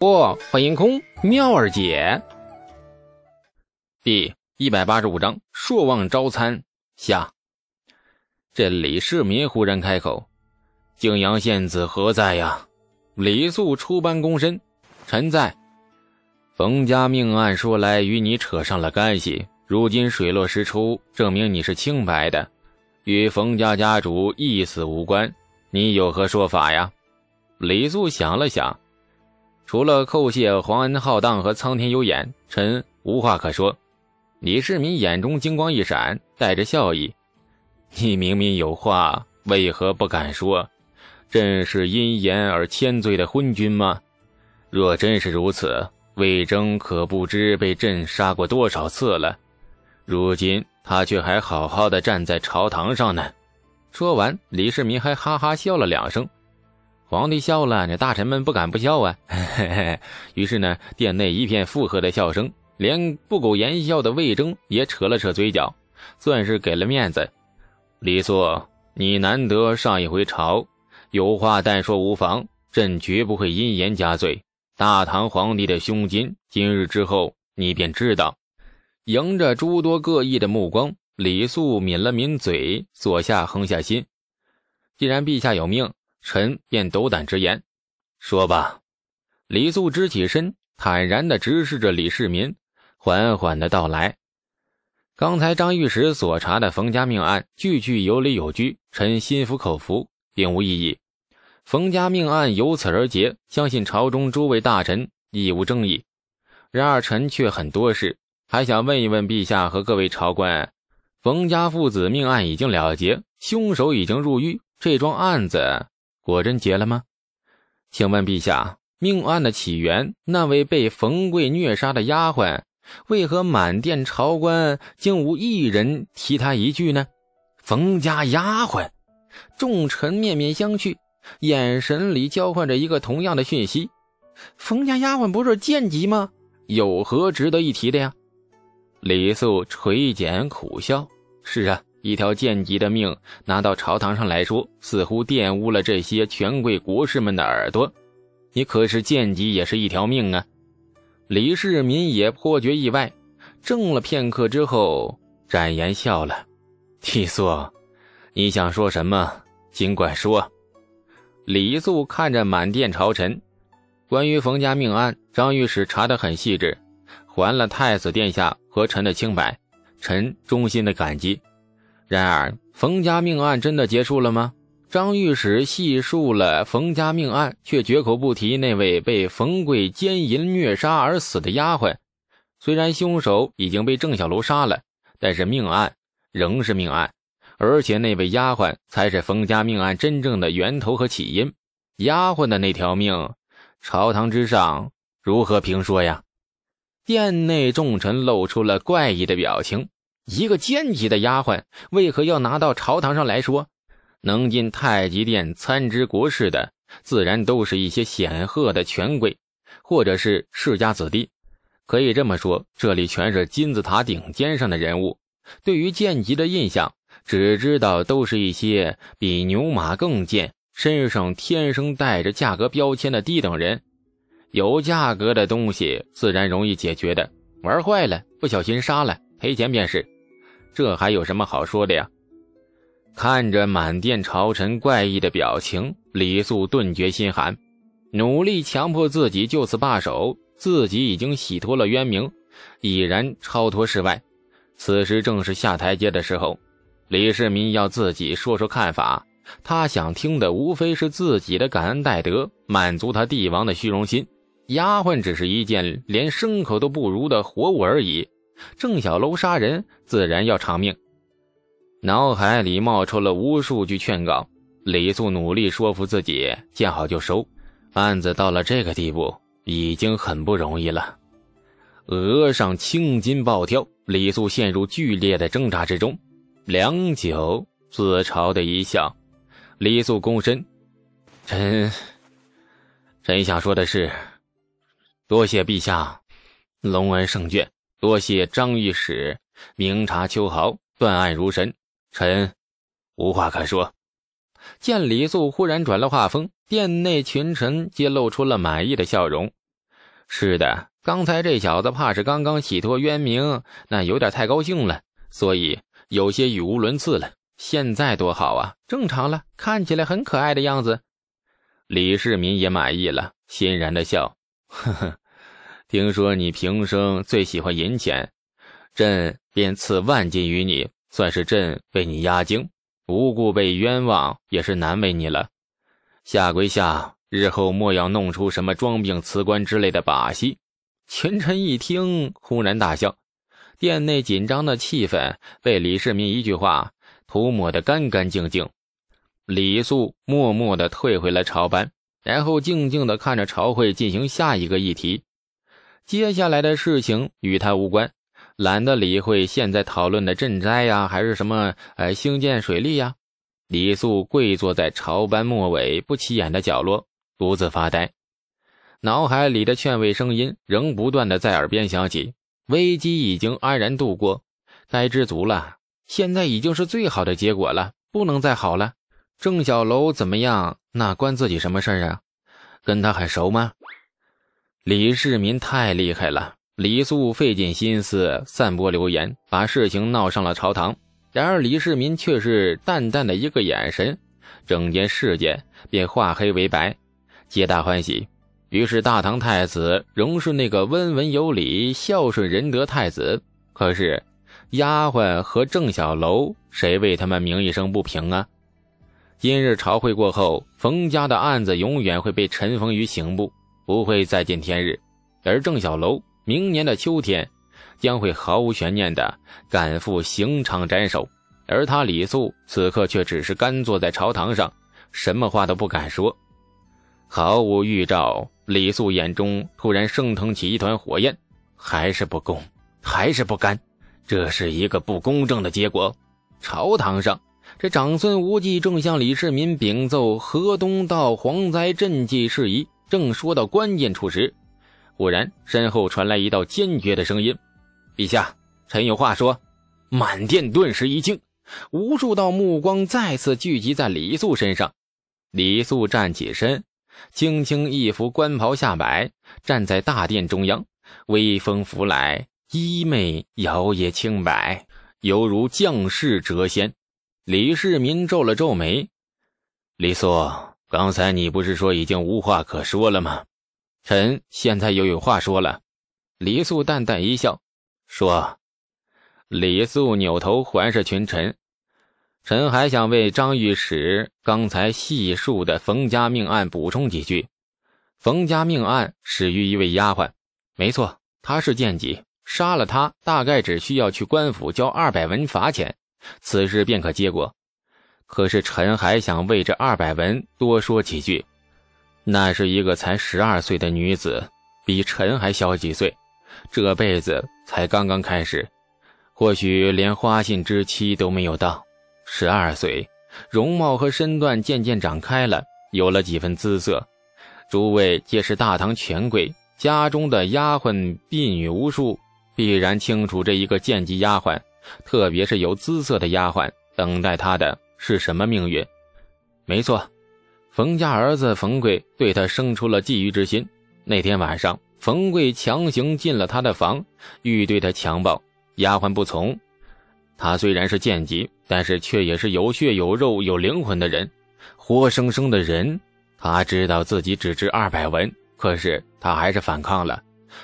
不，欢迎空妙儿姐。第一百八十五章：朔望招参下。这李世民忽然开口：“泾阳县子何在呀？”李素出班躬身：“臣在。”冯家命案说来与你扯上了干系，如今水落石出，证明你是清白的，与冯家家主一死无关。你有何说法呀？李素想了想。除了叩谢皇恩浩荡和苍天有眼，臣无话可说。李世民眼中金光一闪，带着笑意：“你明明有话，为何不敢说？朕是因言而千罪的昏君吗？若真是如此，魏征可不知被朕杀过多少次了。如今他却还好好的站在朝堂上呢。”说完，李世民还哈哈笑了两声。皇帝笑了，这大臣们不敢不笑啊。于是呢，殿内一片附和的笑声，连不苟言笑的魏征也扯了扯嘴角，算是给了面子。李素，你难得上一回朝，有话但说无妨，朕绝不会因言加罪。大唐皇帝的胸襟，今日之后你便知道。迎着诸多各异的目光，李素抿了抿嘴，左下横下心，既然陛下有命。臣便斗胆直言，说吧。李素直起身，坦然地直视着李世民，缓缓地道来：“刚才张御史所查的冯家命案，句句有理有据，臣心服口服，并无异议。冯家命案由此而结，相信朝中诸位大臣亦无争议。然而臣却很多事，还想问一问陛下和各位朝官：冯家父子命案已经了结，凶手已经入狱，这桩案子……”果真结了吗？请问陛下，命案的起源，那位被冯贵虐杀的丫鬟，为何满殿朝官竟无一人提他一句呢？冯家丫鬟，众臣面面相觑，眼神里交换着一个同样的讯息：冯家丫鬟不是贱籍吗？有何值得一提的呀？李素垂涎苦笑：是啊。一条贱籍的命拿到朝堂上来说，似乎玷污了这些权贵国士们的耳朵。你可是贱籍，也是一条命啊！李世民也颇觉意外，怔了片刻之后，展颜笑了：“帝素，你想说什么，尽管说。”李素看着满殿朝臣，关于冯家命案，张御史查得很细致，还了太子殿下和臣的清白，臣衷心的感激。然而，冯家命案真的结束了吗？张御史细述了冯家命案，却绝口不提那位被冯贵奸淫虐杀而死的丫鬟。虽然凶手已经被郑小楼杀了，但是命案仍是命案，而且那位丫鬟才是冯家命案真正的源头和起因。丫鬟的那条命，朝堂之上如何评说呀？殿内众臣露出了怪异的表情。一个奸级的丫鬟，为何要拿到朝堂上来说？能进太极殿参知国事的，自然都是一些显赫的权贵，或者是世家子弟。可以这么说，这里全是金字塔顶尖上的人物。对于贱籍的印象，只知道都是一些比牛马更贱，身上天生带着价格标签的低等人。有价格的东西，自然容易解决的。玩坏了，不小心杀了。赔钱便是，这还有什么好说的呀？看着满殿朝臣怪异的表情，李素顿觉心寒，努力强迫自己就此罢手。自己已经洗脱了冤名，已然超脱世外。此时正是下台阶的时候。李世民要自己说说看法，他想听的无非是自己的感恩戴德，满足他帝王的虚荣心。丫鬟只是一件连牲口都不如的活物而已。郑小楼杀人，自然要偿命。脑海里冒出了无数句劝告。李素努力说服自己，见好就收。案子到了这个地步，已经很不容易了。额上青筋暴跳，李素陷入剧烈的挣扎之中。良久，自嘲的一笑。李素躬身：“臣，臣想说的是，多谢陛下，隆恩圣眷。”多谢张御史明察秋毫，断案如神，臣无话可说。见李素忽然转了话锋，殿内群臣皆露出了满意的笑容。是的，刚才这小子怕是刚刚洗脱冤名，那有点太高兴了，所以有些语无伦次了。现在多好啊，正常了，看起来很可爱的样子。李世民也满意了，欣然的笑，呵呵。听说你平生最喜欢银钱，朕便赐万金于你，算是朕为你压惊。无故被冤枉，也是难为你了。下归下，日后莫要弄出什么装病辞官之类的把戏。群臣一听，轰然大笑。殿内紧张的气氛被李世民一句话涂抹得干干净净。李肃默默地退回了朝班，然后静静地看着朝会进行下一个议题。接下来的事情与他无关，懒得理会现在讨论的赈灾呀，还是什么呃兴建水利呀。李素跪坐在朝班末尾不起眼的角落，独自发呆，脑海里的劝慰声音仍不断的在耳边响起。危机已经安然度过，该知足了。现在已经是最好的结果了，不能再好了。郑小楼怎么样？那关自己什么事啊？跟他很熟吗？李世民太厉害了，李肃费尽心思散播流言，把事情闹上了朝堂。然而李世民却是淡淡的一个眼神，整件事件便化黑为白，皆大欢喜。于是大唐太子仍是那个温文有礼、孝顺仁德太子。可是丫鬟和郑小楼，谁为他们鸣一声不平啊？今日朝会过后，冯家的案子永远会被尘封于刑部。不会再见天日，而郑小楼明年的秋天将会毫无悬念地赶赴刑场斩首，而他李肃此刻却只是干坐在朝堂上，什么话都不敢说。毫无预兆，李肃眼中突然升腾起一团火焰，还是不公，还是不甘，这是一个不公正的结果。朝堂上，这长孙无忌正向李世民禀奏河东道蝗灾赈济事宜。正说到关键处时，忽然身后传来一道坚决的声音：“陛下，臣有话说。”满殿顿时一惊，无数道目光再次聚集在李肃身上。李肃站起身，轻轻一拂官袍下摆，站在大殿中央，微风拂来，衣袂摇曳轻摆，犹如将士谪仙。李世民皱了皱眉：“李肃。”刚才你不是说已经无话可说了吗？臣现在又有话说了。李肃淡淡一笑，说：“李肃扭头环视群臣，臣还想为张御史刚才细述的冯家命案补充几句。冯家命案始于一位丫鬟，没错，她是贱籍，杀了她大概只需要去官府交二百文罚钱，此事便可结果。”可是臣还想为这二百文多说几句。那是一个才十二岁的女子，比臣还小几岁，这辈子才刚刚开始，或许连花信之期都没有到。十二岁，容貌和身段渐渐长开了，有了几分姿色。诸位皆是大唐权贵，家中的丫鬟婢女无数，必然清楚这一个贱籍丫鬟，特别是有姿色的丫鬟，等待她的。是什么命运？没错，冯家儿子冯贵对他生出了觊觎之心。那天晚上，冯贵强行进了他的房，欲对他强暴，丫鬟不从。他虽然是贱籍，但是却也是有血有肉有灵魂的人，活生生的人。他知道自己只值二百文，可是他还是反抗了。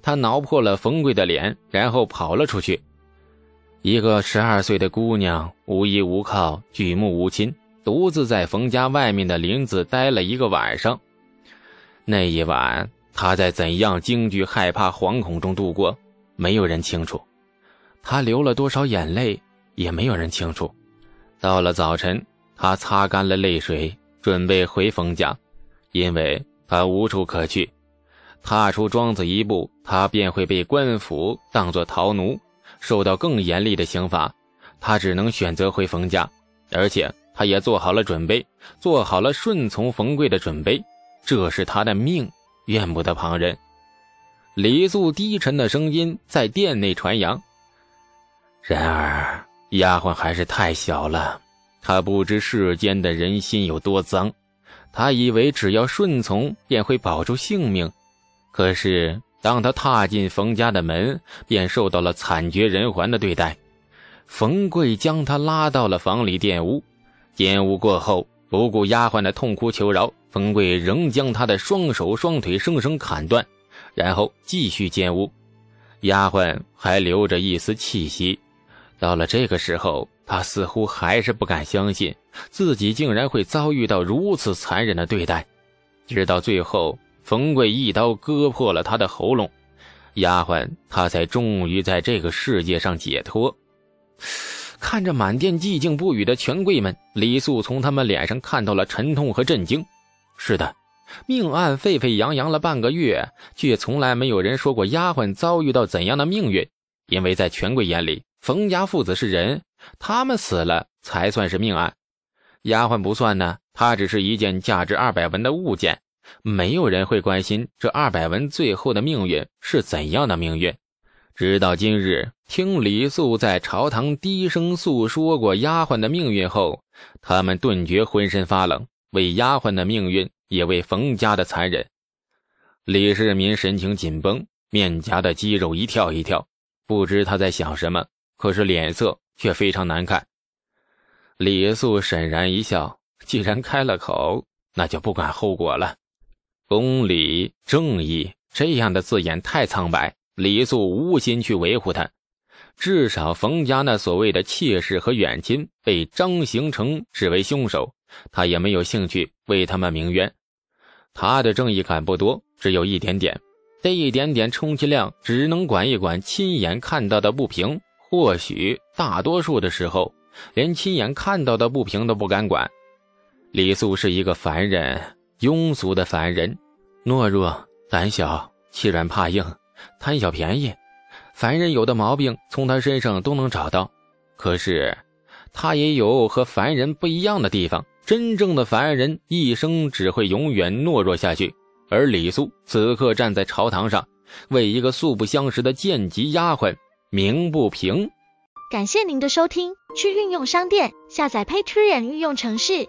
他挠破了冯贵的脸，然后跑了出去。一个十二岁的姑娘，无依无靠，举目无亲，独自在冯家外面的林子待了一个晚上。那一晚，她在怎样惊惧、害怕、惶恐中度过，没有人清楚。她流了多少眼泪，也没有人清楚。到了早晨，她擦干了泪水，准备回冯家，因为她无处可去。踏出庄子一步，她便会被官府当作逃奴。受到更严厉的刑罚，他只能选择回冯家，而且他也做好了准备，做好了顺从冯贵的准备。这是他的命，怨不得旁人。李素低沉的声音在殿内传扬。然而，丫鬟还是太小了，她不知世间的人心有多脏，她以为只要顺从便会保住性命，可是当他踏进冯家的门，便受到了惨绝人寰的对待。冯贵将他拉到了房里玷污，玷污过后，不顾丫鬟的痛哭求饶，冯贵仍将他的双手双腿生生砍断，然后继续奸污。丫鬟还留着一丝气息。到了这个时候，他似乎还是不敢相信自己竟然会遭遇到如此残忍的对待，直到最后。冯贵一刀割破了他的喉咙，丫鬟他才终于在这个世界上解脱。看着满店寂静不语的权贵们，李素从他们脸上看到了沉痛和震惊。是的，命案沸沸扬扬了半个月，却从来没有人说过丫鬟遭遇到怎样的命运。因为在权贵眼里，冯家父子是人，他们死了才算是命案。丫鬟不算呢，她只是一件价值二百文的物件。没有人会关心这二百文最后的命运是怎样的命运。直到今日，听李素在朝堂低声诉说过丫鬟的命运后，他们顿觉浑身发冷，为丫鬟的命运，也为冯家的残忍。李世民神情紧绷，面颊的肌肉一跳一跳，不知他在想什么，可是脸色却非常难看。李素沈然一笑，既然开了口，那就不管后果了。公理正义这样的字眼太苍白，李素无心去维护他。至少冯家那所谓的妾室和远亲被张行成视为凶手，他也没有兴趣为他们鸣冤。他的正义感不多，只有一点点。这一点点充其量只能管一管亲眼看到的不平，或许大多数的时候，连亲眼看到的不平都不敢管。李素是一个凡人。庸俗的凡人，懦弱、胆小、欺软怕硬、贪小便宜，凡人有的毛病从他身上都能找到。可是，他也有和凡人不一样的地方。真正的凡人一生只会永远懦弱下去。而李素此刻站在朝堂上，为一个素不相识的贱籍丫鬟鸣不平。感谢您的收听，去运用商店下载 Patreon 运用城市。